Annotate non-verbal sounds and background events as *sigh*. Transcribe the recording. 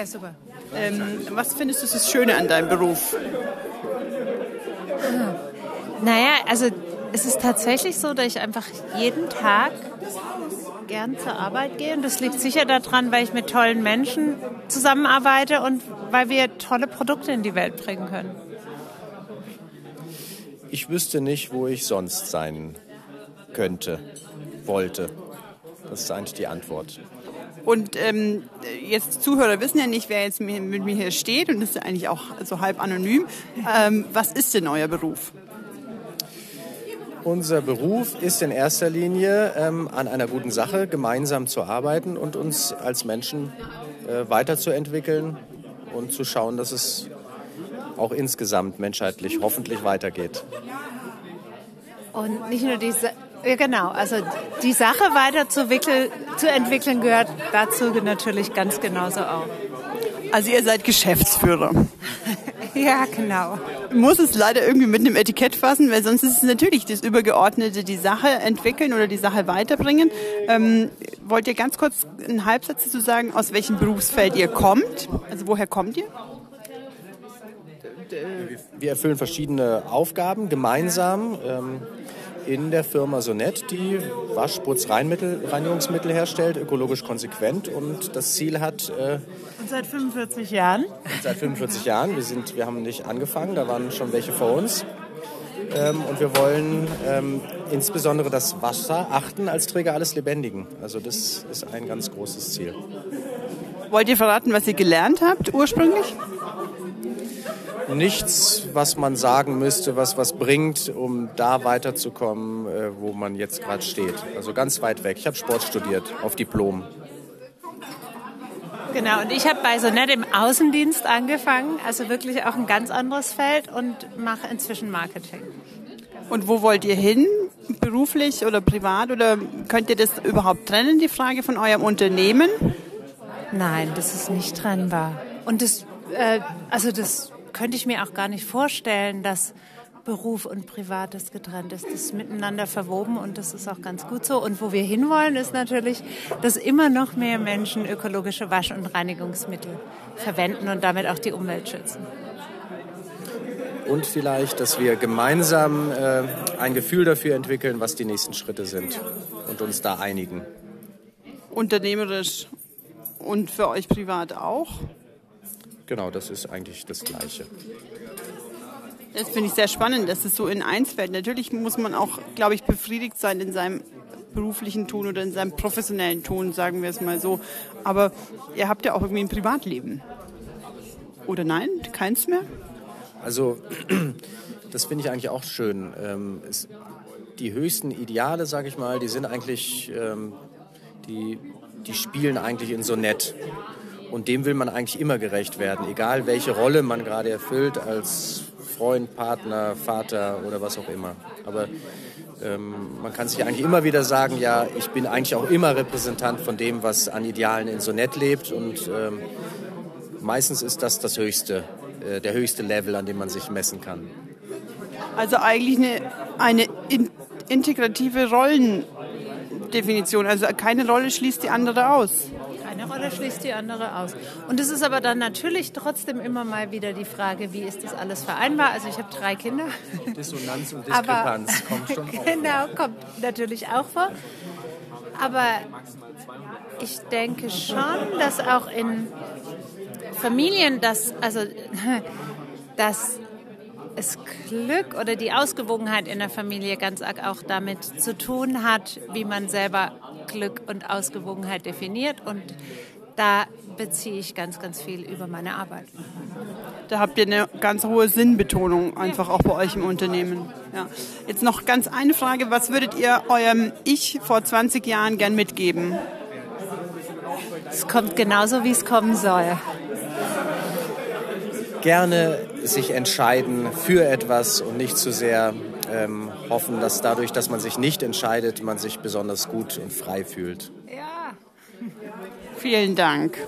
Ja, super. Ähm, was findest du das Schöne an deinem Beruf? Naja, also es ist tatsächlich so, dass ich einfach jeden Tag gern zur Arbeit gehe. Und das liegt sicher daran, weil ich mit tollen Menschen zusammenarbeite und weil wir tolle Produkte in die Welt bringen können. Ich wüsste nicht, wo ich sonst sein könnte, wollte. Das ist eigentlich die Antwort. Und ähm, jetzt Zuhörer wissen ja nicht, wer jetzt mit mir hier steht und das ist ja eigentlich auch so halb anonym. Ähm, was ist denn euer Beruf? Unser Beruf ist in erster Linie ähm, an einer guten Sache gemeinsam zu arbeiten und uns als Menschen äh, weiterzuentwickeln und zu schauen, dass es auch insgesamt menschheitlich hoffentlich weitergeht. Und nicht nur diese, ja genau, also die Sache weiterzuentwickeln zu entwickeln gehört dazu natürlich ganz genauso auch. Also ihr seid Geschäftsführer. *laughs* ja, genau. Muss es leider irgendwie mit einem Etikett fassen, weil sonst ist es natürlich das Übergeordnete, die Sache entwickeln oder die Sache weiterbringen. Ähm, wollt ihr ganz kurz einen Halbsatz dazu sagen, aus welchem Berufsfeld ihr kommt? Also woher kommt ihr? Wir erfüllen verschiedene Aufgaben gemeinsam. Ähm, in der Firma Sonet, die Waschputzreinigungsmittel herstellt, ökologisch konsequent und das Ziel hat. Äh, und seit 45 Jahren? Seit 45 Jahren. Wir, sind, wir haben nicht angefangen, da waren schon welche vor uns. Ähm, und wir wollen ähm, insbesondere das Wasser achten als Träger alles Lebendigen. Also das ist ein ganz großes Ziel. Wollt ihr verraten, was ihr gelernt habt ursprünglich? Nichts, was man sagen müsste, was was bringt, um da weiterzukommen, äh, wo man jetzt gerade steht. Also ganz weit weg. Ich habe Sport studiert auf Diplom. Genau, und ich habe bei Sonet im Außendienst angefangen, also wirklich auch ein ganz anderes Feld und mache inzwischen Marketing. Und wo wollt ihr hin? Beruflich oder privat? Oder könnt ihr das überhaupt trennen, die Frage von eurem Unternehmen? Nein, das ist nicht trennbar. Und das, äh, also das könnte ich mir auch gar nicht vorstellen, dass Beruf und Privates getrennt ist. Das ist miteinander verwoben und das ist auch ganz gut so. Und wo wir hinwollen, ist natürlich, dass immer noch mehr Menschen ökologische Wasch- und Reinigungsmittel verwenden und damit auch die Umwelt schützen. Und vielleicht, dass wir gemeinsam äh, ein Gefühl dafür entwickeln, was die nächsten Schritte sind und uns da einigen. Unternehmerisch und für euch privat auch? Genau, das ist eigentlich das Gleiche. Das finde ich sehr spannend, dass es so in eins fällt. Natürlich muss man auch, glaube ich, befriedigt sein in seinem beruflichen Tun oder in seinem professionellen Tun, sagen wir es mal so. Aber ihr habt ja auch irgendwie ein Privatleben. Oder nein? Keins mehr? Also, *clears throat* das finde ich eigentlich auch schön. Ähm, es, die höchsten Ideale, sage ich mal, die sind eigentlich, ähm, die, die spielen eigentlich in so nett. Und dem will man eigentlich immer gerecht werden, egal welche Rolle man gerade erfüllt, als Freund, Partner, Vater oder was auch immer. Aber ähm, man kann sich eigentlich immer wieder sagen, ja, ich bin eigentlich auch immer Repräsentant von dem, was an Idealen in Sonett lebt. Und ähm, meistens ist das das höchste, äh, der höchste Level, an dem man sich messen kann. Also eigentlich eine, eine in, integrative Rollendefinition. Also keine Rolle schließt die andere aus Rolle schließt die andere aus. Und es ist aber dann natürlich trotzdem immer mal wieder die Frage, wie ist das alles vereinbar? Also ich habe drei Kinder. Dissonanz und *laughs* Diskrepanz aber, kommt schon *laughs* vor. Genau, kommt natürlich auch vor. Aber ich denke schon, dass auch in Familien, dass, also, *laughs* dass es Glück oder die Ausgewogenheit in der Familie ganz arg auch damit zu tun hat, wie man selber Glück und Ausgewogenheit definiert. Und da beziehe ich ganz, ganz viel über meine Arbeit. Da habt ihr eine ganz hohe Sinnbetonung einfach auch bei euch im Unternehmen. Ja. Jetzt noch ganz eine Frage. Was würdet ihr eurem Ich vor 20 Jahren gern mitgeben? Es kommt genauso, wie es kommen soll. Gerne sich entscheiden für etwas und nicht zu sehr ähm, hoffen, dass dadurch, dass man sich nicht entscheidet, man sich besonders gut und frei fühlt. Ja, vielen Dank.